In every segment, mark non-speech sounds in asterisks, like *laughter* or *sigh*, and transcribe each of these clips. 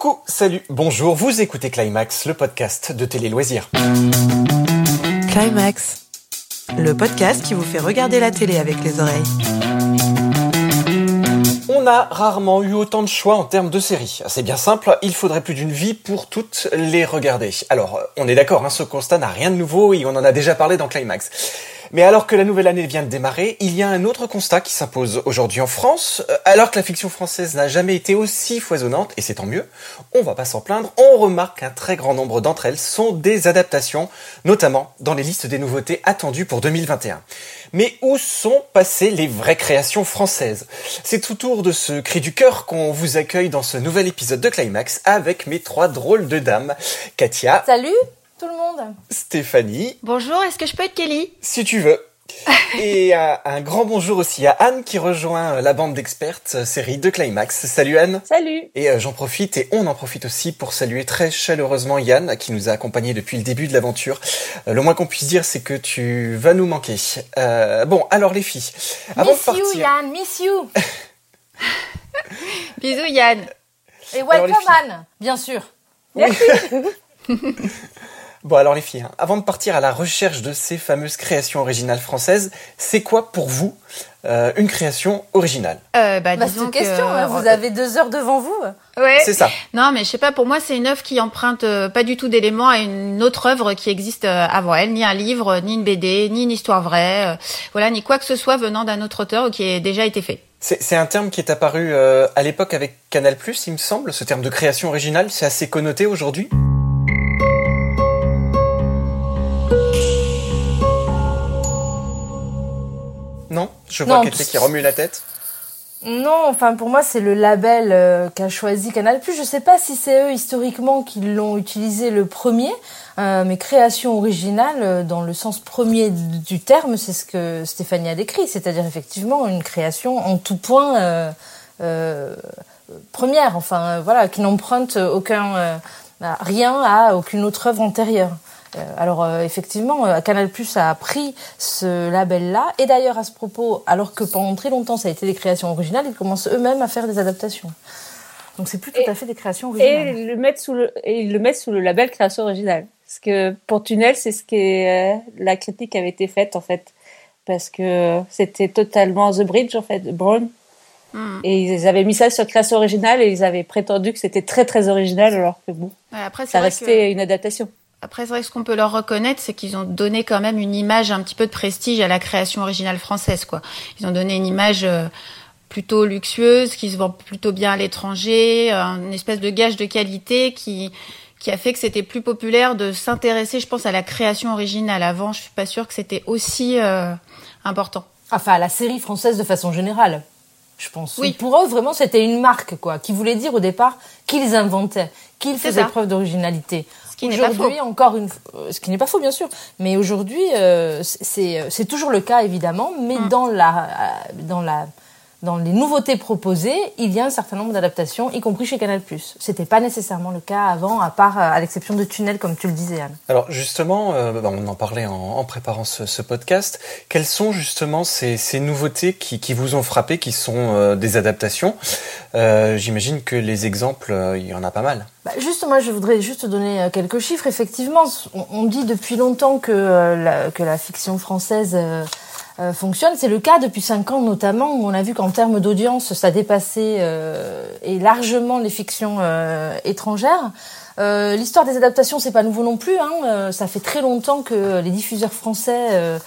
Coucou, salut, bonjour, vous écoutez Climax, le podcast de Télé Loisirs. Climax, le podcast qui vous fait regarder la télé avec les oreilles. On a rarement eu autant de choix en termes de séries. C'est bien simple, il faudrait plus d'une vie pour toutes les regarder. Alors, on est d'accord, hein, ce constat n'a rien de nouveau et on en a déjà parlé dans Climax. Mais alors que la nouvelle année vient de démarrer, il y a un autre constat qui s'impose aujourd'hui en France. Euh, alors que la fiction française n'a jamais été aussi foisonnante, et c'est tant mieux, on va pas s'en plaindre, on remarque qu'un très grand nombre d'entre elles sont des adaptations, notamment dans les listes des nouveautés attendues pour 2021. Mais où sont passées les vraies créations françaises? C'est tout tour de ce cri du cœur qu'on vous accueille dans ce nouvel épisode de Climax avec mes trois drôles de dames. Katia. Salut tout le monde. Stéphanie. Bonjour, est-ce que je peux être Kelly? Si tu veux. *laughs* Et euh, un grand bonjour aussi à Anne qui rejoint euh, la bande d'expertes euh, série de Climax. Salut Anne. Salut. Et j'en profite et on en profite aussi pour saluer très chaleureusement Yann qui nous a accompagnés depuis le début de l'aventure. le moins qu'on puisse dire c'est que tu vas nous manquer. bon, alors les filles. Avant miss you Yann, miss you. *laughs* Bisous Yann. Et welcome Anne, bien sûr. Merci. *laughs* Bon alors les filles, hein, avant de partir à la recherche de ces fameuses créations originales françaises, c'est quoi pour vous euh, une création originale? Euh, bah, bah disons question, hein, vous avez deux heures devant vous. Ouais. C'est ça. Non mais je sais pas, pour moi c'est une œuvre qui emprunte euh, pas du tout d'éléments à une autre œuvre qui existe euh, avant elle, ni un livre, ni une BD, ni une histoire vraie, voilà, ni quoi que ce soit venant d'un autre auteur ou qui ait déjà été fait. C'est un terme qui est apparu à l'époque avec Canal+, il me semble, ce terme de création originale, c'est assez connoté aujourd'hui? Non Je vois quelqu'un qui remue la tête. Non, enfin pour moi c'est le label euh, qu'a choisi Canal+. Je sais pas si c'est eux historiquement qui l'ont utilisé le premier, euh, mais création originale euh, dans le sens premier du terme, c'est ce que Stéphanie a décrit, c'est-à-dire effectivement une création en tout point première, enfin voilà, qui n'emprunte aucun rien à aucune autre œuvre antérieure. Euh, alors euh, effectivement, euh, Canal Plus a pris ce label-là, et d'ailleurs à ce propos, alors que pendant très longtemps ça a été des créations originales, ils commencent eux-mêmes à faire des adaptations. Donc c'est plus tout à fait des créations originales. Et ils le mettent sous le, et ils le mettent sous le label création originale. Parce que pour Tunnel, c'est ce que la critique avait été faite en fait, parce que c'était totalement The Bridge en fait, Brown. Hmm. Et ils avaient mis ça sur création originale et ils avaient prétendu que c'était très très original alors que bon, après, ça restait une adaptation. Après, c'est vrai que ce qu'on peut leur reconnaître, c'est qu'ils ont donné quand même une image un petit peu de prestige à la création originale française, quoi. Ils ont donné une image euh, plutôt luxueuse, qui se vend plutôt bien à l'étranger, une espèce de gage de qualité qui qui a fait que c'était plus populaire de s'intéresser, je pense, à la création originale. Avant, je suis pas sûre que c'était aussi euh, important. Enfin, à la série française de façon générale je pense. Oui. Pour eux, vraiment, c'était une marque, quoi, qui voulait dire au départ qu'ils inventaient, qu'ils faisaient preuve d'originalité. Ce qui n'est pas faux. encore une, euh, ce qui n'est pas faux, bien sûr. Mais aujourd'hui, euh, c'est, c'est toujours le cas, évidemment, mais mm. dans la, euh, dans la, dans les nouveautés proposées, il y a un certain nombre d'adaptations, y compris chez Canal+. C'était pas nécessairement le cas avant, à part à l'exception de Tunnel, comme tu le disais, Anne. Alors justement, euh, bah, on en parlait en, préparant ce, podcast. Quelles sont justement ces, nouveautés qui, vous ont frappé, qui sont euh, des adaptations? Euh, J'imagine que les exemples, il y en a pas mal. Bah juste, moi, je voudrais juste donner quelques chiffres. Effectivement, on, dit depuis longtemps que, la, que la fiction française euh, fonctionne. C'est le cas depuis cinq ans notamment où on a vu qu'en termes d'audience, ça dépassait euh, et largement les fictions euh, étrangères. L'histoire des adaptations, c'est pas nouveau non plus. Hein. ça fait très longtemps que les diffuseurs français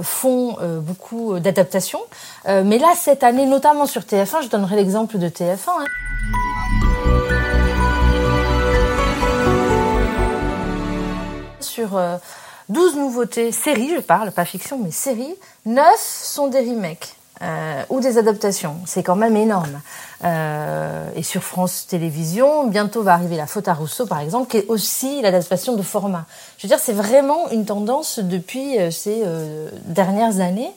font beaucoup d'adaptations. mais là, cette année, notamment sur TF1, je donnerai l'exemple de TF1. Hein. Sur 12 nouveautés, séries, je parle, pas fiction, mais séries. 9 sont des remakes. Euh, ou des adaptations. C'est quand même énorme. Euh, et sur France Télévisions, bientôt va arriver La Faute à Rousseau, par exemple, qui est aussi l'adaptation de format. Je veux dire, c'est vraiment une tendance depuis euh, ces dernières années.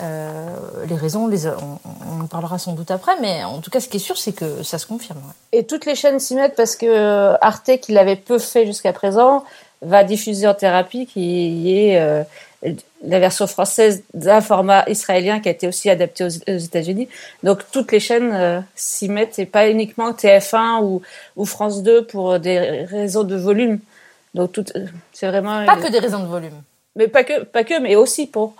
les raisons, on, en parlera sans doute après, mais en tout cas, ce qui est sûr, c'est que ça se confirme. Et toutes les chaînes s'y mettent parce que Arte, qui l'avait peu fait jusqu'à présent, va diffuser en thérapie, qui est la version française d'un format israélien qui a été aussi adapté aux, États-Unis. Donc toutes les chaînes s'y mettent et pas uniquement TF1 ou, ou France 2 pour des raisons de volume. Donc tout, c'est vraiment pas que des raisons de volume. Mais pas que, pas que, mais aussi pour.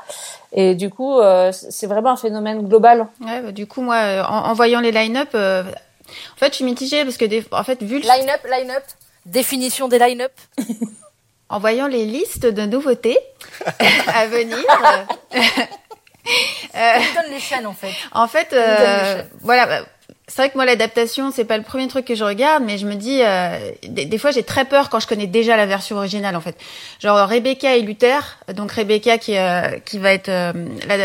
Et du coup, c'est vraiment un phénomène global. Ouais, bah, du coup, moi, en, voyant les line-up, en fait, je suis mitigée parce que, des, en fait, vu le... Line-up, line-up, définition des line-up. *laughs* en voyant les listes de nouveautés *laughs* à venir. euh, *laughs* donne les chaînes, en fait. En fait, euh, voilà. Bah, c'est vrai que moi l'adaptation c'est pas le premier truc que je regarde mais je me dis euh, des, fois j'ai très peur quand je connais déjà la version originale en fait genre Rebecca et Luther donc Rebecca qui euh, qui va être euh,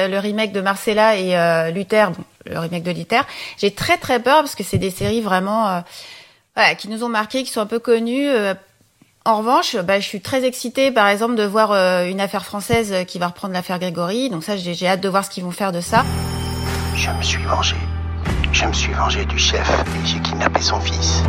le remake de Marcella et euh, Luther bon, le remake de Luther j'ai très très peur parce que c'est des séries vraiment voilà, qui nous ont marqué qui sont un peu connues en revanche, bah, je suis très excitée, par exemple, de voir une affaire française qui va reprendre l'affaire Grégory. Donc ça, j'ai hâte de voir ce qu'ils vont faire de ça. Je me suis vengée. Je me suis vengé du chef et j'ai kidnappé son fils.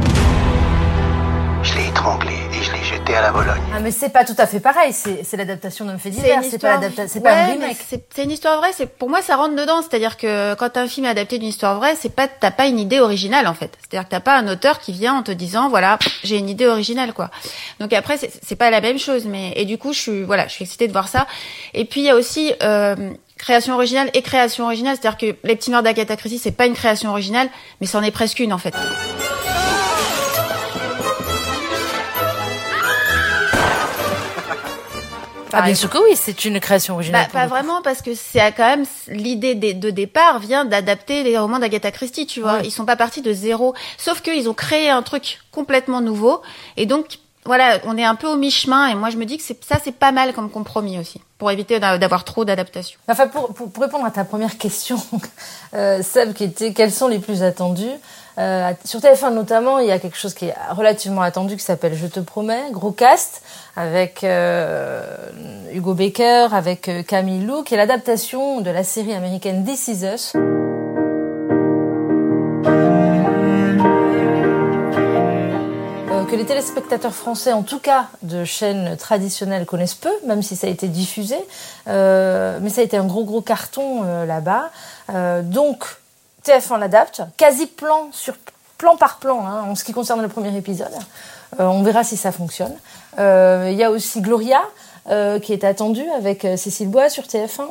Je l'ai étranglé et je l'ai jeté à la Bologne. Ah mais c'est pas tout à fait pareil, c'est l'adaptation d'un fait divers, c'est pas c'est pas un remake. C'est une histoire vraie, c'est pour moi ça rentre dedans, c'est-à-dire que quand un film est adapté d'une histoire vraie, c'est pas t'as pas une idée originale en fait. C'est-à-dire que t'as pas un auteur qui vient en te disant voilà, j'ai une idée originale quoi. Donc après c'est pas la même chose mais et du coup je suis voilà, je suis excitée de voir ça. Et puis il y a aussi euh, création originale et création originale. C'est-à-dire que Les Petits Morts d'Agatha Christie, c'est pas une création originale, mais c'en est presque une en fait. Ah bien sûr que oui, c'est une création originale. Bah, pas vraiment parce que c'est quand même l'idée de départ vient d'adapter les romans d'Agatha Christie, tu vois. Ils sont pas partis de zéro, sauf qu'ils ont créé un truc complètement nouveau et donc voilà, on est un peu au mi-chemin et moi je me dis que ça c'est pas mal comme compromis aussi pour éviter d'avoir trop d'adaptation. Enfin pour, pour, répondre à ta première question, *laughs* euh, Seb, qui était quels sont les plus attendus? Euh, Sur TF1 notamment, il y a quelque chose qui est relativement attendu qui s'appelle Je te promets, gros cast avec euh, Hugo Baker, avec euh, Camille Lou, qui est l'adaptation de la série américaine This Is Us. que les téléspectateurs français, en tout cas de chaînes traditionnelles, connaissent peu, même si ça a été diffusé. Euh, mais ça a été un gros gros carton euh, là-bas. Euh, donc TF1 l'adapte, quasi plan sur plan par plan hein, en ce qui concerne le premier épisode. on verra si ça fonctionne. Il y a aussi Gloria. Euh, qui est attendu avec euh, Cécile Bois sur TF1.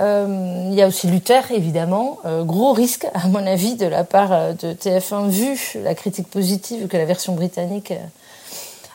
Euh, il y a aussi Luther, évidemment. gros risque, à mon avis, de la part de TF1, vu la critique positive que la version britannique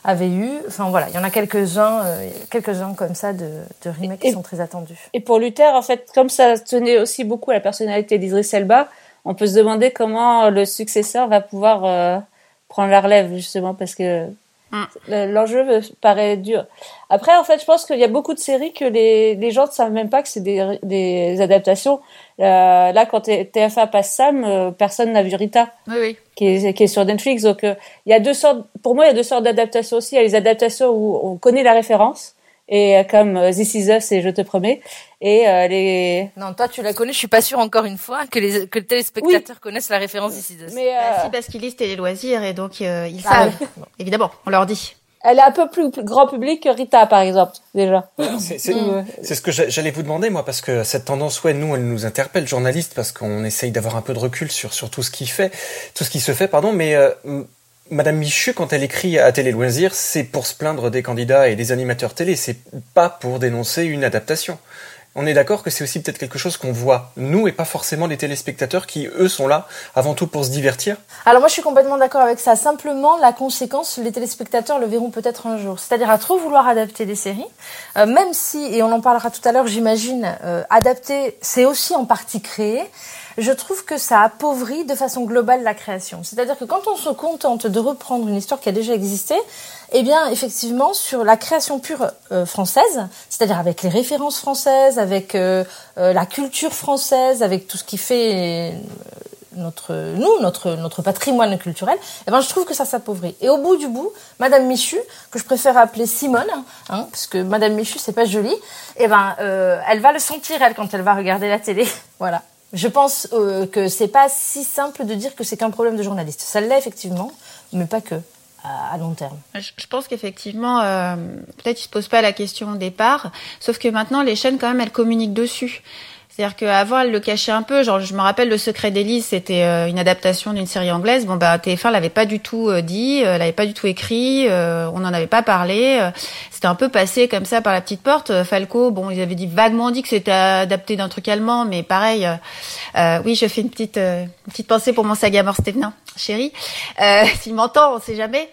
avait eu. Enfin voilà, il y en a quelques-uns, quelques-uns comme ça de, de remakes qui sont très attendus. Et pour Luther, en fait, comme ça tenait aussi beaucoup à la personnalité d'Idriss Elba, on peut se demander comment le successeur va pouvoir prendre la relève justement parce que Mm. L'enjeu paraît dur. Après, en fait, je pense qu'il y a beaucoup de séries que les, les gens ne savent même pas que c'est des, des adaptations. Euh, là, quand TFA passe Sam, euh, personne n'a vu Rita, oui, oui. Qui, est, qui est sur Netflix. Donc, euh, il y a deux sortes. Pour moi, il y a deux sortes d'adaptations aussi. Il y a les adaptations où on connaît la référence et comme This Is Us et Je te promets. Et euh, les non toi tu la connais. Je suis pas sûre encore une fois que les que les téléspectateurs connaissent la référence This Is Us. Mais euh... bah, si parce qu'ils lisent Télé Loisirs et donc euh, ils ah savent. évidemment on leur dit. Elle est un peu plus grand public que Rita, par exemple, déjà. C'est ce que j'allais vous demander, moi, parce que cette tendance, ouais, nous, elle nous interpelle, journalistes, parce qu'on essaye d'avoir un peu de recul sur, sur tout ce qui fait, tout ce qui se fait, pardon, mais euh, Madame Michu, quand elle écrit à Télé Loisirs, c'est pour se plaindre des candidats et des animateurs télé, c'est pas pour dénoncer une adaptation. On est d'accord que c'est aussi peut-être quelque chose qu'on voit, nous, et pas forcément les téléspectateurs qui, eux, sont là avant tout pour se divertir Alors moi, je suis complètement d'accord avec ça. Simplement, la conséquence, les téléspectateurs le verront peut-être un jour. C'est-à-dire à trop vouloir adapter des séries, euh, même si, et on en parlera tout à l'heure, j'imagine, euh, adapter, c'est aussi en partie créer je trouve que ça appauvrit de façon globale la création. C'est-à-dire que quand on se contente de reprendre une histoire qui a déjà existé, eh bien, effectivement, sur la création pure euh, française, c'est-à-dire avec les références françaises, avec euh, euh, la culture française, avec tout ce qui fait notre nous notre notre patrimoine culturel eh ben je trouve que ça s'appauvrit. Et au bout du bout madame Michu que je préfère appeler Simone hein, parce que madame Michu c'est pas joli eh ben elle va le sentir elle quand elle va regarder la télé. *laughs* Voilà je pense euh, que c'est pas si simple de dire que c'est qu'un problème de journaliste. Ça l'est effectivement, mais pas que. à, long terme. Je, je pense qu'effectivement, euh, peut-être ils se posent pas la question au départ, sauf que maintenant les chaînes quand même elles communiquent dessus. C'est-à-dire qu'avant, elle le cachait un peu. Genre, je me rappelle, Le Secret d'Élise, c'était euh, une adaptation d'une série anglaise. Bon, bah, TF1 l'avait pas du tout euh, dit, euh, l'avait pas du tout écrit, euh, on n'en avait pas parlé. c'était un peu passé comme ça par la petite porte. Falco, bon, ils avaient dit vaguement dit que c'était adapté d'un truc allemand, mais pareil. oui, je fais une petite, une petite pensée pour mon sagamore Stevenin, chéri. Euh, *laughs* S'il m'entend, on sait jamais.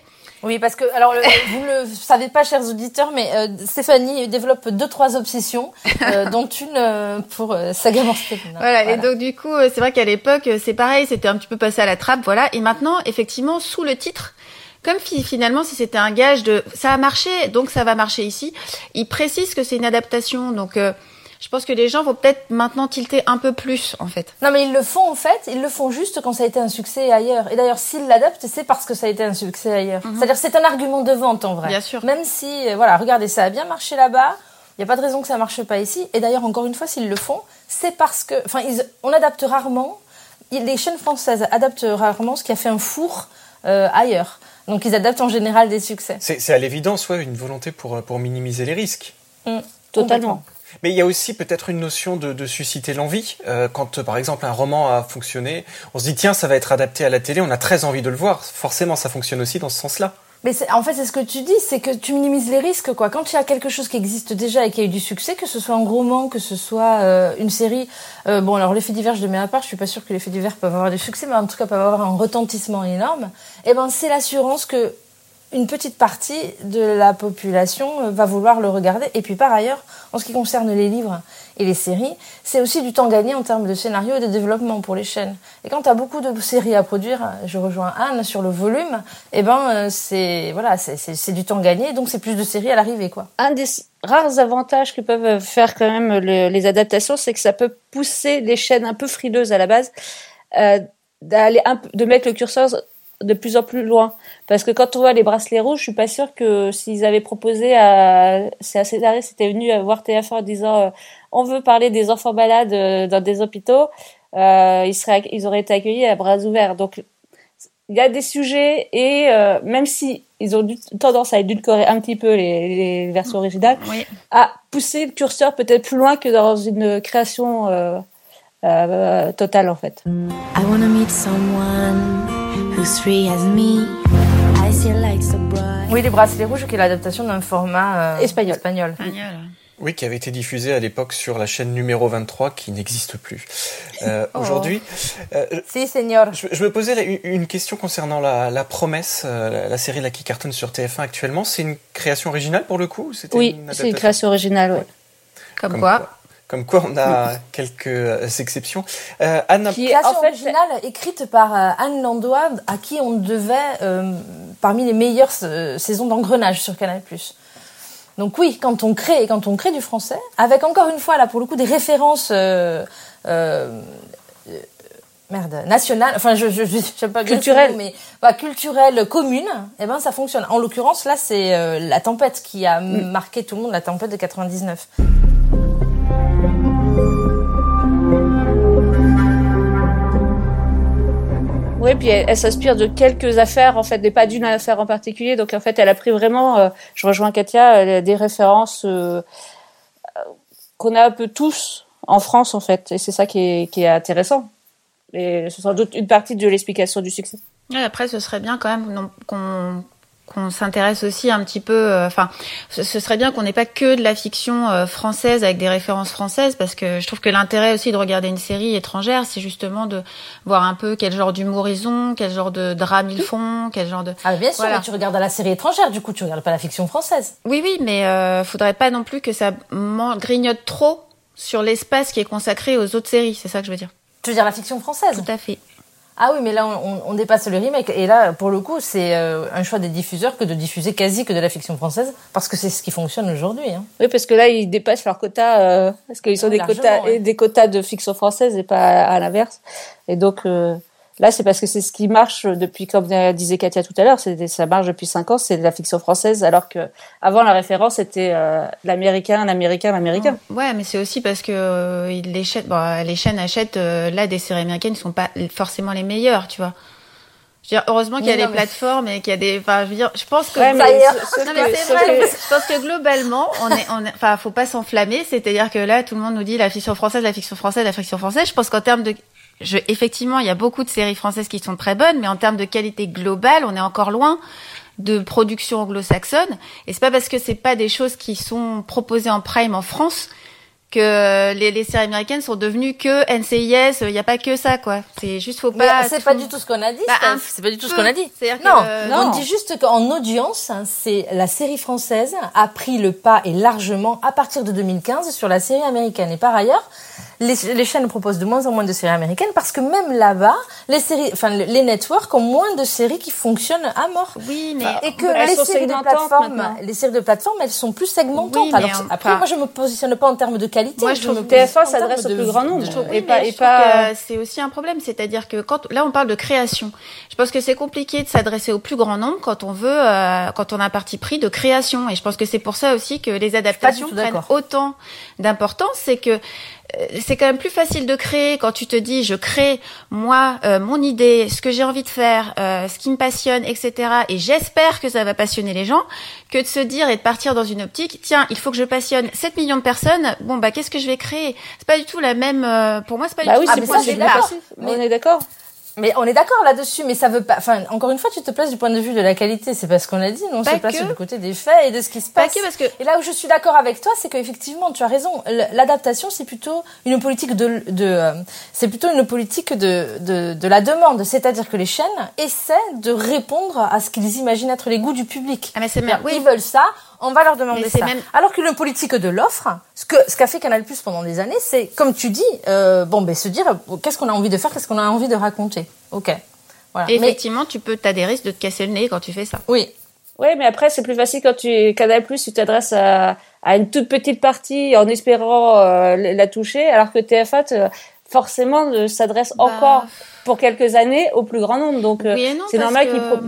Oui, parce que alors *laughs* vous le savez pas, chers auditeurs, mais euh, Stéphanie développe deux trois obsessions, euh, *laughs* dont une euh, pour euh, Saga Morstein. Voilà, et donc du coup, euh, c'est vrai qu'à l'époque, euh, c'est pareil, c'était un petit peu passé à la trappe, voilà. Et maintenant, effectivement, sous le titre, comme fi- finalement, si c'était un gage de ça a marché, donc ça va marcher ici, il précise que c'est une adaptation. Donc, euh, je pense que les gens vont peut-être maintenant tilter un peu plus, en fait. Non, mais ils le font en fait, ils le font juste quand ça a été un succès ailleurs. Et d'ailleurs, s'ils l'adaptent, c'est parce que ça a été un succès ailleurs. C'est-à-dire, c'est un argument de vente en vrai. Bien sûr. Même si, euh, voilà, regardez, ça a bien marché là-bas. Il n'y a pas de raison que ça marche pas ici. Et d'ailleurs, encore une fois, s'ils le font, c'est parce que, enfin, ils- on adapte rarement. Les chaînes françaises adaptent rarement ce qui a fait un four euh, ailleurs. Donc, ils adaptent en général des succès. C'est c'est à l'évidence, ouais, une volonté pour, pour minimiser les risques. Totalement. Mais il y a aussi peut-être une notion de, susciter l'envie. Euh, quand, par exemple, un roman a fonctionné, on se dit, tiens, ça va être adapté à la télé, on a très envie de le voir. Forcément, ça fonctionne aussi dans ce sens-là. Mais en fait, c'est ce que tu dis, c'est que tu minimises les risques, quoi. Quand il y a quelque chose qui existe déjà et qui a eu du succès, que ce soit un roman, que ce soit euh, une série, euh, bon, alors les faits divers, je les mets à part, je suis pas sûre que les faits divers peuvent avoir du succès, mais en tout cas peuvent avoir un retentissement énorme. Et ben, c'est l'assurance que une petite partie de la population euh, va vouloir le regarder. Et puis par ailleurs, en ce qui concerne les livres et les séries, c'est aussi du temps gagné en termes de scénario et de développement pour les chaînes. Et quand tu as beaucoup de séries à produire, je rejoins Anne sur le volume, et ben euh, c'est voilà, c'est- du temps gagné, donc c'est plus de séries à l'arrivée quoi. un des rares avantages que peuvent faire quand même le- les adaptations, c'est que ça peut pousser les chaînes un peu frileuses à la base euh, d'aller de mettre le curseur de plus en plus loin. Parce que quand on voit les bracelets rouges, je suis pas sûre que s'ils avaient proposé à, c'est assez scénariste c'était venu à voir TF1 en disant euh, on veut parler des enfants malades euh, dans des hôpitaux, euh, ils seraient, ils auraient été accueillis à bras ouverts. Donc il y a des sujets et euh, même si ils ont du- tendance à édulcorer un petit peu les, les versions originales, Oui. à pousser le curseur peut-être plus loin que dans une création euh, euh, totale en fait. I wanna meet someone who's free as me. I see lights so bright. Oui, les bracelets rouges, qui est l'adaptation d'un format euh, Espagnol. espagnol. Oui, qui avait été diffusé à l'époque sur la chaîne numéro 23, qui n'existe plus. Euh, Aujourd'hui, euh, Si, senior. je, je me posais une, question concernant la, la promesse, euh, la, la série là qui cartonne sur TF1 actuellement. C'est une création originale pour le coup Oui, c'est une création originale. Ouais. Comme, Comme quoi. quoi. Comme quoi, on a quelques euh, exceptions. Euh, Anne, Qui est Création en fait originale écrite par euh, Anne Landois, à qui on devait euh, parmi les meilleures saisons d'engrenage sur Canal+. Donc oui, quand on crée et quand on crée du français, avec encore une fois là pour le coup des références euh, euh, euh, merde nationales, enfin je je je j'aime pas Culturelles. mais voilà, culturelles communes, et ben ça fonctionne. En l'occurrence là c'est euh, la tempête qui a marqué tout le monde, la tempête de 99. Oui, puis elle, s'inspire de quelques affaires en fait, mais pas d'une affaire en particulier. Donc en fait, elle a pris vraiment, euh, je rejoins Katia, des références euh, euh, qu'on a un peu tous en France en fait, et c'est ça qui est, intéressant. Et c'est sans doute une partie de l'explication du succès. Après, ce serait bien quand même qu'on qu'on s'intéresse aussi un petit peu. euh, Enfin, ce, ce serait bien qu'on n'ait pas que de la fiction euh, française avec des références françaises, parce que je trouve que l'intérêt aussi de regarder une série étrangère, c'est justement de voir un peu quel genre d'humour ils ont, quel genre de drame ils font, quel genre de. Ah bien sûr, Voilà. mais tu regardes à la série étrangère, du coup tu regardes pas la fiction française. Oui, oui, mais euh, faudrait pas non plus que ça grignote trop sur l'espace qui est consacré aux autres séries. C'est ça que je veux dire. Tu veux dire la fiction française? Tout à fait. Ah oui, mais là, on, on- dépasse le remake. Et là, pour le coup, c'est euh, un choix des diffuseurs que de diffuser quasi que de la fiction française, parce que c'est ce qui fonctionne aujourd'hui. Hein. Oui, parce que là, ils dépassent leur quota, euh, parce qu'ils ont Oui, des quotas, ouais. des quotas de fiction française et pas à, à l'inverse. Et donc, euh, là, c'est parce que c'est ce qui marche depuis, comme disait Katia tout à l'heure, c'est, ça marche depuis cinq ans, c'est de la fiction française, alors que avant la référence c'était euh, l'américain, l'américain, l'américain. Ouais, mais c'est aussi parce que euh, ils les chaînes, bon, les chaînes achètent euh, là des séries américaines qui sont pas forcément les meilleures, tu vois. Je veux dire, heureusement qu'il y a des mais- plateformes et qu'il y a des. Enfin, je veux dire, je pense que. Ouais, mais Ça y est. sauf Non, mais c'est vrai. que- Je pense que globalement, on est, on est, enfin, faut pas s'enflammer. C'est-à-dire que là, tout le monde nous dit la fiction française, la fiction française, la fiction française. Je pense qu'en termes de, je, effectivement, il y a beaucoup de séries françaises qui sont très bonnes, mais en termes de qualité globale, on est encore loin de production anglo-saxonne. Et c'est pas parce que c'est pas des choses qui sont proposées en prime en France que les, les séries américaines sont devenues que NCIS. Il n'y a pas que ça, quoi. C'est juste faut pas. c'est pas du tout ce qu'on a dit. Bah, c'est pas du tout ce qu'on a dit. C'est-à-dire que, Non, euh, on non. dit juste qu'en audience, hein, c'est la série française a pris le pas et largement à partir de 2015 sur la série américaine. Et par ailleurs, les, les chaînes proposent de moins en moins de séries américaines parce que même là-bas, les séries, enfin les networks ont moins de séries qui fonctionnent à mort. Oui, mais Et que les séries de plateforme, maintenant. les séries de plateforme, elles sont plus segmentantes. Oui, Alors en- après, moi, je me positionne pas en termes de qualité. Moi, je trouve me que positionne TF1 en termes s'adresse au plus grand nombre. de- Oui, et pas, je et trouve pas. que c'est aussi un problème, c'est-à-dire que quand là on parle de création, je pense que c'est compliqué de s'adresser au plus grand nombre quand on veut, euh, quand on a un parti pris de création. Et je pense que c'est pour ça aussi que les adaptations prennent autant d'importance, c'est que c'est quand même plus facile de créer quand tu te dis je crée moi euh, mon idée, ce que j'ai envie de faire, euh, ce qui me passionne, etc. Et j'espère que ça va passionner les gens, que de se dire et de partir dans une optique tiens il faut que je passionne 7 millions de personnes. Bon bah qu'est-ce que je vais créer? C'est pas du tout la même. euh, pour moi c'est pas Bah du oui, tout Ah, c'est mais ça, c'est. Mais- On est d'accord? Mais on est d'accord là-dessus, mais ça veut pas. Enfin, encore une fois, tu te places du point de vue de la qualité. C'est pas ce qu'on a dit. Non, on Pas se place que. du côté des faits et de ce qui se Pas passe. que parce que Et là où je suis d'accord avec toi, c'est qu'effectivement, tu as raison. L'adaptation, c'est plutôt une politique de, de euh, c'est plutôt une politique de, de, de la demande. C'est-à-dire que les chaînes essaient de répondre à ce qu'ils imaginent être les goûts du public. Ah, mais c'est même- oui. Ils veulent ça, on va leur demander ça. même- Alors qu'une politique de l'offre, ce que ce qu'a fait Canal Plus pendant des années, c'est comme tu dis, euh, bon, ben se dire qu'est-ce qu'on a envie de faire, qu'est-ce qu'on a envie de raconter. Ok. Voilà. Et Mais- effectivement, tu peux, t'as des risques de te casser le nez quand tu fais ça. oui. Oui, mais après, c'est plus facile quand tu Canal Plus, tu t'adresses à, à une toute petite partie en espérant euh, la toucher, alors que TF1 te- forcément s'adresse Bah, encore pour quelques années au plus grand nombre. Donc, euh, Oui non, c'est normal qu'ils pro-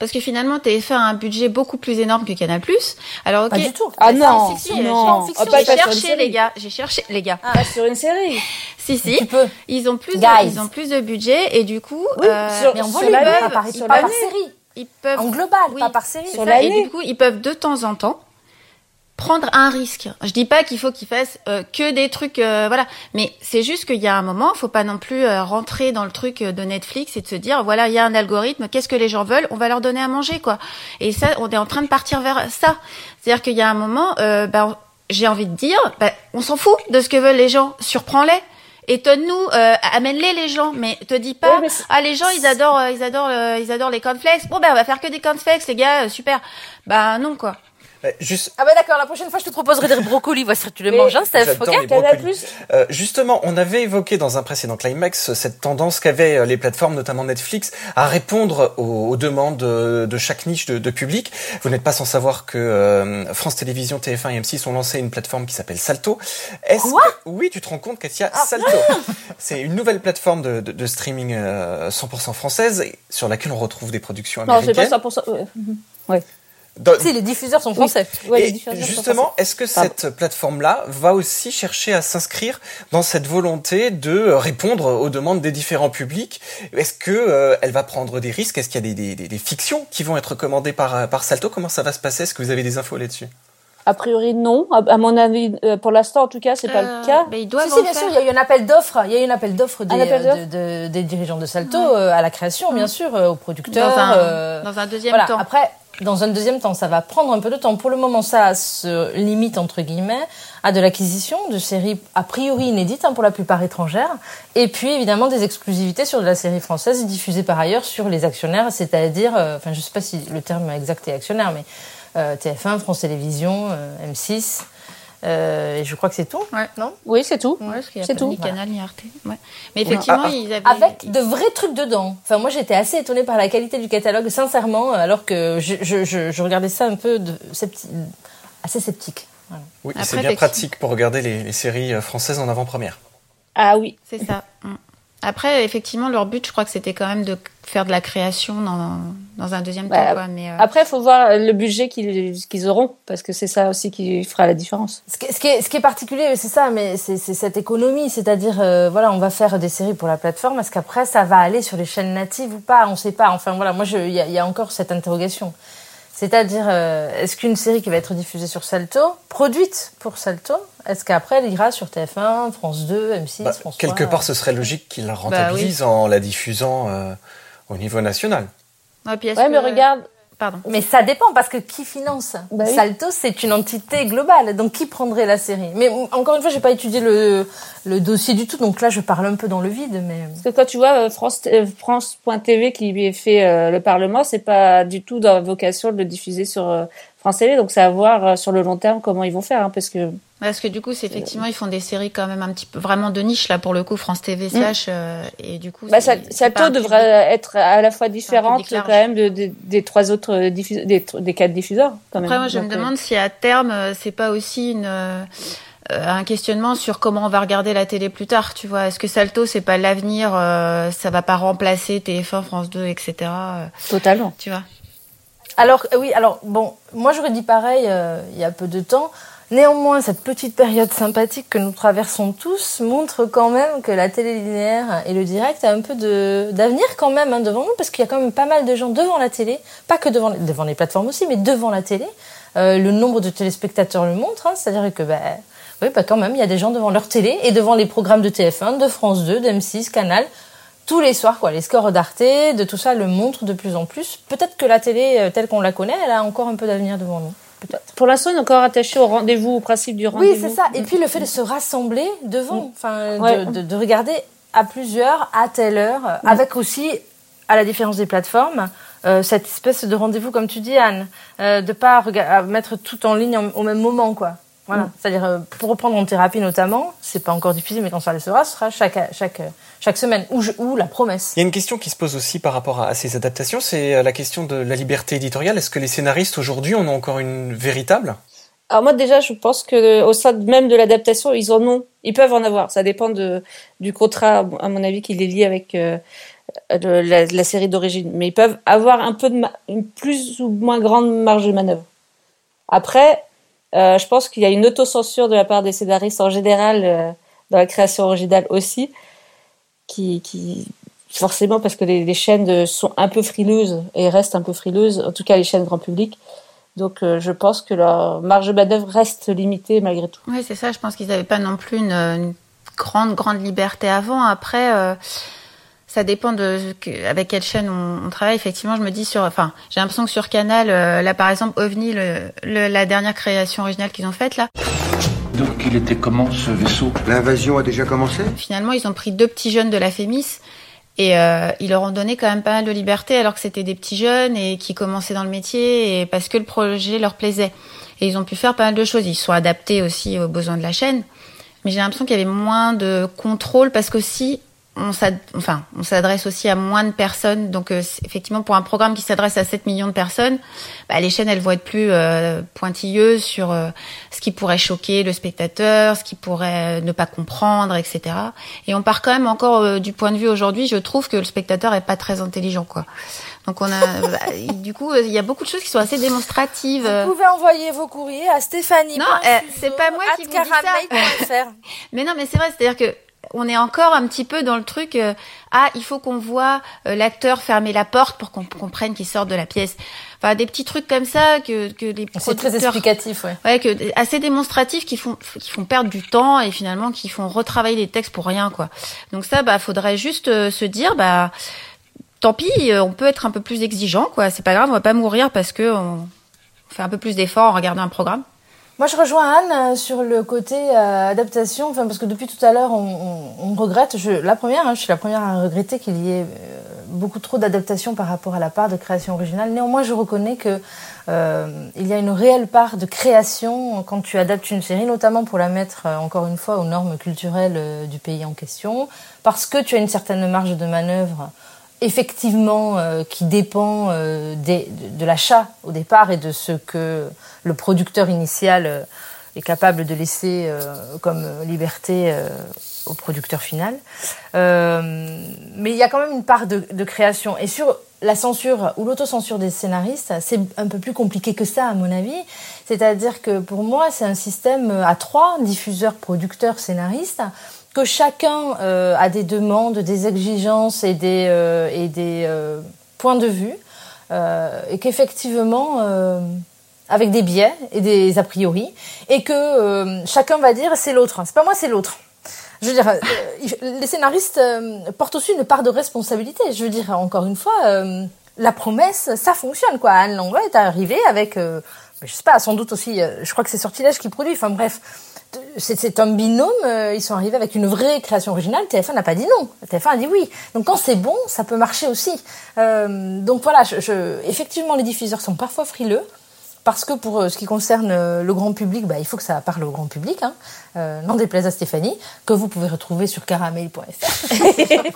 parce que finalement, TF1 a un budget beaucoup plus énorme que Canal+. Alors ok. Pas du tout. Ah non, non, j'ai- Ah, j'ai cherché les gars, j'ai cherché les gars. pas sur une série. *laughs* Si si, Tu peux. ils ont plus, de, ils ont plus de budget et du coup, Oui, euh, sur- Mais pas par, sur l'année. série. ils peuvent En global, Oui. pas par série. C'est Sur ça, et du coup, ils peuvent de temps en temps prendre un risque. Je dis pas qu'il faut qu'ils fassent euh, que des trucs, euh, voilà. Mais c'est juste qu'il y a un moment, faut pas non plus euh, rentrer dans le truc euh, de Netflix et de se dire, voilà, il y a un algorithme, qu'est-ce que les gens veulent, on va leur donner à manger, quoi. Et ça, on est en train de partir vers ça. C'est-à-dire qu'il y a un moment, euh, ben, j'ai envie de dire, ben, on s'en fout de ce que veulent les gens, surprends-les. Étonne-nous, euh, amène-les les gens, mais te dis pas Ouais, ah les gens ils adorent euh, ils adorent euh, ils adorent les cornflakes. Bon ben on va faire que des cornflakes les gars, super. Bah non quoi. Euh, Juste, Ah bah d'accord, la prochaine fois je te proposerai des brocolis, vois si tu les Mais- manges, hein, Steph, ok les Euh, justement, on avait évoqué dans un précédent climax cette tendance qu'avaient euh, les plateformes, notamment Netflix, à répondre aux, aux demandes de, de chaque niche de, de public. Vous n'êtes pas sans savoir que euh, France Télévisions, TF1 et M6 ont lancé une plateforme qui s'appelle Salto. Est-ce Quoi que- Oui, tu te rends compte, Katia, Salto. *laughs* C'est une nouvelle plateforme de, de, de streaming euh, 100% française sur laquelle on retrouve des productions non, c'est américaines. pas 100%. ouais. Dans- Si, les diffuseurs sont français. Ouais, Et sont justement, est-ce que Pardon. cette plateforme-là va aussi chercher à s'inscrire dans cette volonté de répondre aux demandes des différents publics? Est-ce que euh, elle va prendre des risques? Est-ce qu'il y a des, des, des- des fictions qui vont être commandées par, euh, par Salto? Comment ça va se passer? Est-ce que vous avez des infos là-dessus? A priori, non. À, mon avis, euh, pour l'instant, en tout cas, c'est pas Euh, le cas. bah, ils Si, doivent si, en bien faire. sûr, il y a eu un appel d'offres. Il y a eu un appel d'offres des, Un appel euh, de- de- des dirigeants de Salto euh, à la création, bien sûr, euh, aux producteurs. dans un, euh, dans un deuxième voilà. temps. Après, dans un deuxième temps, ça va prendre un peu de temps. Pour le moment, ça se limite entre guillemets à de l'acquisition de séries a priori inédites hein, pour la plupart étrangères, et puis évidemment des exclusivités sur de la série française diffusée par ailleurs sur les actionnaires, c'est-à-dire, euh, enfin, je sais pas si le terme exact est actionnaire, mais euh, TF1, France Télévisions, euh, M6. Euh, et je crois que c'est tout, Ouais. non? Oui, c'est tout. Ouais, C'est tout. ni Canal ni Arte. Ouais. Mais effectivement, Ah, ah. ils avaient avec de vrais trucs dedans. Enfin, moi, j'étais assez étonnée par la qualité du catalogue, sincèrement, alors que je, je, je, je regardais ça un peu de assez sceptique. Voilà. Oui, c'est bien pratique pour regarder les, les séries euh, françaises en avant-première. Ah oui. C'est ça. Après, effectivement, leur but, je crois que c'était quand même de faire de la création dans, dans un deuxième Bah, temps. Quoi. Mais, euh, Après, il faut voir le budget qu'ils qu'ils auront, parce que c'est ça aussi qui fera la différence. Ce qui, ce qui est, ce qui est particulier, c'est ça, mais c'est c'est cette économie, c'est-à-dire, euh, voilà, on va faire des séries pour la plateforme, est-ce qu'après ça va aller sur les chaînes natives ou pas? On sait pas. Enfin voilà, moi, y, il y a encore cette interrogation. C'est-à-dire, euh, est-ce qu'une série qui va être diffusée sur Salto, produite pour Salto, est-ce qu'après elle ira sur TF1, France 2, M6, Bah, France 3 quelque part, ce serait logique qu'ils la rentabilisent en la diffusant euh, au niveau national. puis Ouais, mais regarde, Pardon. Mais ça dépend parce que qui finance Bah oui. Salto, c'est une entité globale, donc qui prendrait la série? Mais encore une fois, j'ai pas étudié le, le dossier du tout, donc là je parle un peu dans le vide, mais Parce que quand tu vois euh, France euh, France.tv qui fait euh, le Parlement, c'est pas du tout dans la vocation de le diffuser sur euh, France TV, donc c'est à voir euh, sur le long terme comment ils vont faire, hein, parce que Parce que du coup, c'est effectivement, ils font des séries quand même un petit peu vraiment de niche là pour le coup, France TV slash euh, et du coup. bah, ça, être à la fois différente quand même de, de- des trois autres euh, diffus- des, tr- des quatre diffuseurs. Quand même. Après, moi, je me Donc, euh, demande si à terme, euh, c'est pas aussi une, euh, un questionnement sur comment on va regarder la télé plus tard. Tu vois, est-ce que Salto, c'est pas l'avenir euh, Ça va pas remplacer TF1, France 2, etc. euh, totalement. tu vois Alors, euh, oui, alors, bon, moi j'aurais dit pareil euh, il y a peu de temps. Néanmoins, cette petite période sympathique que nous traversons tous montre quand même que la télé linéaire et le direct a un peu d'avenir quand même hein, devant nous, parce qu'il y a quand même pas mal de gens devant la télé, pas que devant, les- devant les plateformes aussi, mais devant la télé. Euh, le nombre de téléspectateurs le montre, hein, c'est-à-dire que, bah, oui, bah, quand même, il y a des gens devant leur télé et devant les programmes de TF1, de France 2, de M6, Canal, tous les soirs, quoi. Les scores d'Arte, de tout ça le montrent de plus en plus. Peut-être que la télé, euh, telle qu'on la connaît, elle a encore un peu d'avenir devant nous. Peut-être. Pour l'instant, on est encore attaché au rendez-vous, au principe du Oui, rendez-vous. c'est ça. Et puis le fait de se rassembler devant, enfin, de- Ouais. de, de regarder à plusieurs, à telle heure, avec aussi, à la différence des plateformes, euh, cette espèce de rendez-vous, comme tu dis, Anne, euh, de pas mettre tout en ligne en- au même moment, quoi. Voilà. C'est-à-dire, euh, pour reprendre en thérapie notamment, c'est pas encore diffusé, mais quand ça le sera, ce sera chaque, chaque, chaque semaine, ou, je- ou la promesse. Il y a une question qui se pose aussi par rapport à, à ces adaptations, c'est euh, la question de la liberté éditoriale. Est-ce que les scénaristes aujourd'hui en ont encore une véritable? Alors moi déjà, je pense que au sein même de l'adaptation, ils en ont, ils peuvent en avoir. Ça dépend de du contrat, à mon avis, qui les lie avec euh, le- la, la série d'origine. Mais ils peuvent avoir un peu de ma- une plus ou moins grande marge de manœuvre. Après, euh, je pense qu'il y a une autocensure de la part des scénaristes en général euh, dans la création originale aussi, qui, qui forcément parce que les, chaînes sont un peu frileuses et restent un peu frileuses, en tout cas les chaînes grand public. Donc euh, je pense que leur marge de manœuvre reste limitée malgré tout. Oui, c'est ça. Je pense qu'ils n'avaient pas non plus une, grande, grande liberté avant. Après, euh, ça dépend de avec quelle chaîne on, travaille. Effectivement, je me dis sur, enfin, j'ai l'impression que sur Canal, euh, là par exemple, OVNI, le- la dernière création originale qu'ils ont faite là, Donc il était comment ce vaisseau L'invasion a déjà commencé? Finalement, ils ont pris deux petits jeunes de la Fémis. Et euh, ils leur ont donné quand même pas mal de liberté alors que c'était des petits jeunes et qui commençaient dans le métier et parce que le projet leur plaisait. Et ils ont pu faire pas mal de choses. Ils se sont adaptés aussi aux besoins de la chaîne. Mais j'ai l'impression qu'il y avait moins de contrôle parce qu'aussi on enfin, on s'adresse aussi à moins de personnes. Donc euh, effectivement, pour un programme qui s'adresse à 7 millions de personnes, bah, les chaînes elles vont être plus euh, pointilleuses sur euh, ce qui pourrait choquer le spectateur, ce qui pourrait euh, ne pas comprendre, etc. Et on part quand même encore euh, du point de vue aujourd'hui, je trouve que le spectateur est pas très intelligent, quoi. Donc on a, *laughs* bah, du coup, euh, il y a beaucoup de choses qui sont assez démonstratives. Vous pouvez envoyer vos courriers à Stéphanie. Non, c'est pas moi qui vous dis ça. *laughs* Mais non, mais c'est vrai, c'est-à-dire que on est encore un petit peu dans le truc. euh, ah, il faut qu'on voit euh, l'acteur fermer la porte pour qu'on comprenne qu'il sort de la pièce. Enfin, des petits trucs comme ça que que les C'est très producteurs explicatif, ouais. Ouais, que assez démonstratifs qui font qui font perdre du temps et finalement qui font retravailler les textes pour rien quoi. Donc ça bah faudrait juste euh, se dire bah tant pis, euh, on peut être un peu plus exigeant quoi, c'est pas grave, on va pas mourir parce que on fait un peu plus d'efforts en regardant un programme. Moi, je rejoins Anne euh, sur le côté euh, adaptation, parce que depuis tout à l'heure, on, regrette, je, la première, hein, je suis la première à regretter qu'il y ait euh, beaucoup trop d'adaptation par rapport à la part de création originale. Néanmoins, je reconnais que il y a une réelle part de création quand tu adaptes une série, notamment pour la mettre, encore une fois, aux normes culturelles du pays en question, parce que tu as une certaine marge de manœuvre effectivement euh, qui dépend euh, de, de l'achat au départ et de ce que le producteur initial euh, est capable de laisser euh, comme liberté euh, au producteur final. Mais il y a quand même une part de, de création. Et sur la censure ou l'autocensure des scénaristes, c'est un peu plus compliqué que ça, à mon avis. C'est-à-dire que pour moi, c'est un système à trois, diffuseurs, producteurs, scénaristes, que chacun euh, a des demandes, des exigences et des, euh, et des euh, points de vue, et qu'effectivement, avec des biais et des a priori, et que chacun va dire c'est l'autre. C'est pas moi, c'est l'autre. Je veux dire, les scénaristes portent aussi une part de responsabilité. Je veux dire, encore une fois, la promesse, ça fonctionne quoi. Anne Langlois est arrivée avec, je sais pas, sans doute aussi, je crois que c'est Sortilège qui produit. Enfin bref, c'est un binôme. euh, ils sont arrivés avec une vraie création originale. TF1 n'a pas dit non. TF1 a dit oui. Donc quand c'est bon, ça peut marcher aussi. Euh, donc voilà, je, je- effectivement, les diffuseurs sont parfois frileux. Parce que pour euh, ce qui concerne le grand public, bah, il faut que ça parle au grand public. Hein. Euh, N'en déplaise à Stéphanie, que vous pouvez retrouver sur caramel.fr. *laughs*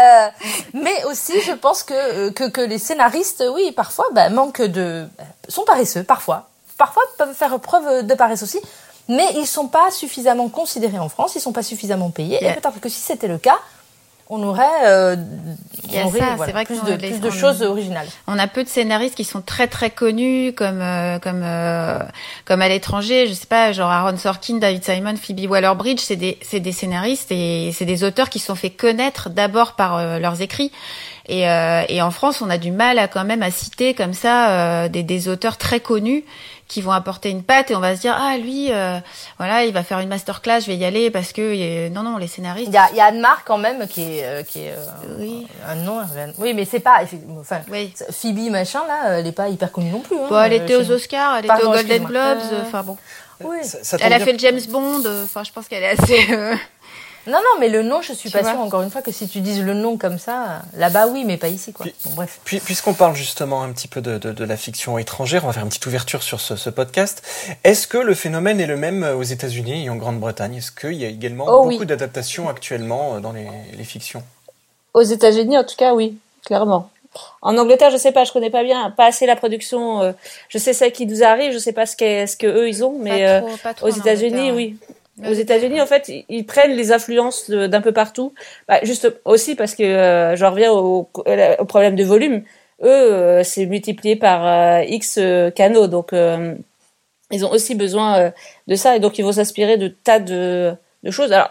Euh, mais aussi, je pense que, que, que les scénaristes, oui, parfois, bah, manquent de... sont paresseux, parfois. Parfois, peuvent faire preuve de paresse aussi. Mais ils sont pas suffisamment considérés en France, ils sont pas suffisamment payés. Yeah. Et peut-être que si c'était le cas, on aurait, euh, Il y a on aurait, ça, voilà, c'est vrai que plus, de, plus de choses originales. On a peu de scénaristes qui sont très très connus comme euh, comme euh, comme à l'étranger, je sais pas, genre Aaron Sorkin, David Simon, Phoebe Waller-Bridge, c'est des c'est des scénaristes et c'est des auteurs qui sont fait connaître d'abord par euh, leurs écrits. Et, et en France, on a du mal à quand même à citer comme ça des, des auteurs très connus qui vont apporter une patte et on va se dire ah lui euh, voilà il va faire une masterclass je vais y aller parce que euh, non non les scénaristes Il y a, il y a Anne-Marc quand même qui est, euh, qui est euh, Oui. un nom. Oui, mais c'est pas. Enfin, Oui. Phoebe machin là, elle est pas hyper connue non plus. Hein, Bon, elle Euh, était aux Oscars, elle Pardon, était aux Golden. Globes, Euh, enfin bon. Oui. Ça- ça tombe Elle a bien. fait le James Bond, euh, enfin je pense qu'elle est assez... euh, Non, non, mais le nom, je suis Tu pas sûre encore une fois que si tu dises le nom comme ça, là-bas oui, mais pas ici quoi. Puis- Bon, bref. Puis- Puisqu'on parle justement un petit peu de, de- de la fiction étrangère, on va faire une petite ouverture sur ce, ce podcast. Est-ce que le phénomène est le même aux États-Unis et en Grande-Bretagne? Est-ce qu'il y a également Oh beaucoup oui. d'adaptations actuellement euh, dans les, les fictions? Aux États-Unis, en tout cas, oui, clairement. En Angleterre, je sais pas, je connais pas bien, pas assez la production. euh, je sais ce qui nous arrive, je sais pas ce que ce que eux ils ont, mais pas euh, trop- pas trop aux États-Unis, oui. Aux États-Unis, en fait, ils- prennent les influences d'un peu partout. Bah, juste aussi parce que euh, j'en reviens au, au problème de volume. Eux, euh, c'est multiplié par euh, X euh, canaux, donc euh, ils ont aussi besoin de ça et donc ils vont s'inspirer de tas de, de choses. Alors,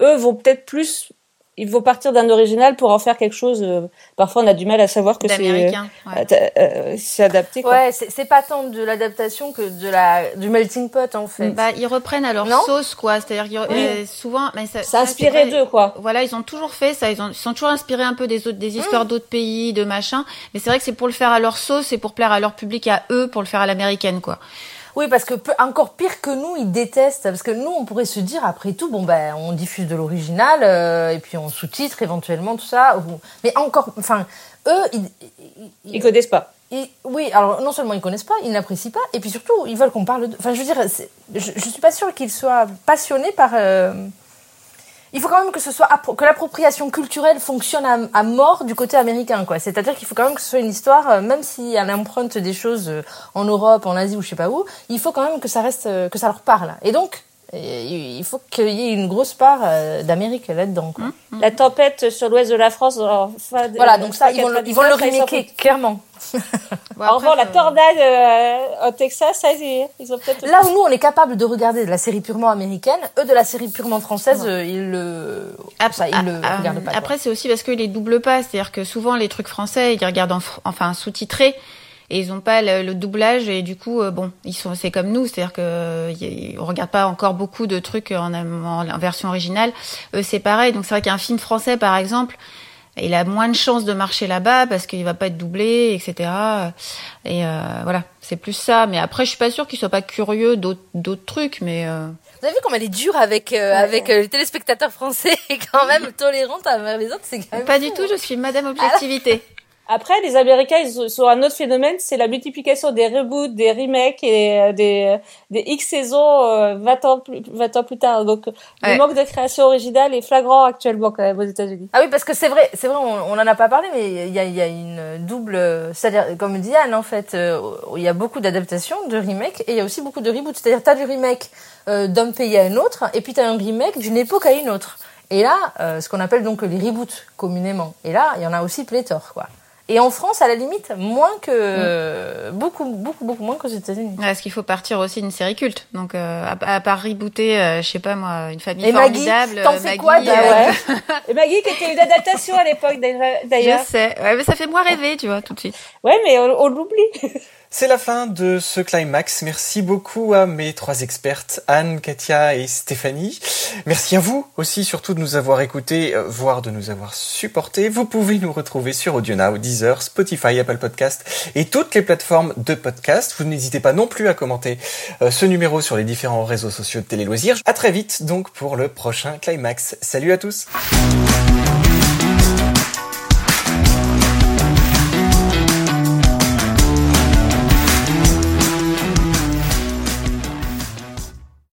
eux vont peut-être plus, ils vont partir d'un original pour en faire quelque chose. euh, parfois, on a du mal à savoir que c'est ouais. euh, euh, euh, c'est adapté. Quoi. Ouais, c'est pas tant de l'adaptation que de la du melting pot en fait. Bah, ils reprennent à leur Non sauce, quoi. C'est-à-dire Oui. euh, souvent, mais ça, Ça inspiré d'eux, quoi. Voilà, ils ont toujours fait ça. Ils, ont, ils sont toujours inspirés un peu des autres, des histoires Mm. d'autres pays, de machin. Mais c'est vrai que c'est pour le faire à leur sauce, et pour plaire à leur public, à eux, pour le faire à l'américaine, quoi. Oui, parce que peu- encore pire que nous, ils détestent. Parce que nous, on pourrait se dire, après tout, bon, ben, on diffuse de l'original, euh, et puis on sous-titre éventuellement, tout ça. ou- Mais encore, enfin, eux, ils, ils- Ils connaissent pas. ils- oui, alors non seulement ils connaissent pas, ils n'apprécient pas, et puis surtout, ils veulent qu'on parle de. Enfin, je veux dire, je, je suis pas sûre qu'ils soient passionnés par. euh, Il faut quand même que ce soit que l'appropriation culturelle fonctionne à, mort du côté américain, quoi. C'est-à-dire qu'il faut quand même que ce soit une histoire, euh, même si elle emprunte des choses euh, en Europe, en Asie ou je sais pas où, il faut quand même que ça reste, euh, que ça leur parle. Et donc, il faut qu'il y ait une grosse part euh, d'Amérique là-dedans, quoi. La tempête sur l'ouest de la France. de- Voilà, donc ça, ils vont, le- ils vont le 99, ça, ils s'en remaker, foutent. clairement. *laughs* Bon, En revanche, la après, euh, tornade euh, au Texas, ça, ils ils ont peut-être. Là où nous, on est capable de regarder de la série purement américaine, eux, de la série purement française, euh, ils le, ça, ils le Ah, regardent pas. Après, c'est aussi parce qu'ils les doublent pas. C'est-à-dire que souvent, les trucs français, ils regardent en, fr- enfin sous-titrés. Et ils ont pas le, le doublage et du coup euh, bon ils sont c'est comme nous c'est-à-dire que euh, y- on regarde pas encore beaucoup de trucs en, en, en version originale. Eux c'est pareil. Donc c'est vrai qu'un film français par exemple il a moins de chances de marcher là-bas parce qu'il va pas être doublé etc et euh, voilà. C'est plus ça. Mais après je suis pas sûre qu'ils soient pas curieux d'autres trucs mais euh, Vous avez vu comme elle est dure avec, euh, avec euh, les téléspectateurs français et *laughs* quand même tolérante envers les autres, c'est quand même pas fou, du tout je suis Madame Objectivité Après, les Américains, ils sont un autre phénomène, c'est la multiplication des reboots, des remakes et euh, des, des X saisons euh, 20 ans plus, 20 ans plus tard. Donc, Ouais. le manque de création originale est flagrant actuellement quand même aux États-Unis. Ah oui, parce que c'est vrai, c'est vrai, on, on en a pas parlé, mais il y a, y a une double, c'est-à-dire, comme dit Anne, en fait, euh, il y a beaucoup d'adaptations, de remakes, et il y a aussi beaucoup de reboots. C'est-à-dire, t'as du remake euh, d'un pays à un autre, et puis t'as un remake d'une époque à une autre. Et là, euh, ce qu'on appelle donc les reboots communément. Et là, il y en a aussi pléthore, quoi. Et en France, à la limite, moins que beaucoup, beaucoup, beaucoup moins qu'aux États-Unis. Est-ce qu'il faut partir aussi d'une série culte Donc, euh, à, à part rebooter, euh, je sais pas moi, une famille Et formidable. t'en fais quoi de- euh, Ah ouais. *laughs* Et Maggie, qui était une adaptation à l'époque d'ailleurs- Je sais. Ouais, mais ça fait moins rêver, tu vois, tout de suite. Ouais, mais on, on l'oublie. *laughs* C'est la fin de ce climax. Merci beaucoup à mes trois expertes, Anne, Katia et Stéphanie. Merci à vous aussi, surtout de nous avoir écoutés, euh, voire de nous avoir supportés. Vous pouvez nous retrouver sur AudioNow, Deezer, Spotify, Apple Podcast et toutes les plateformes de podcast. Vous n'hésitez pas non plus à commenter euh, ce numéro sur les différents réseaux sociaux de Télé Loisirs. À très vite donc pour le prochain climax. Salut à tous.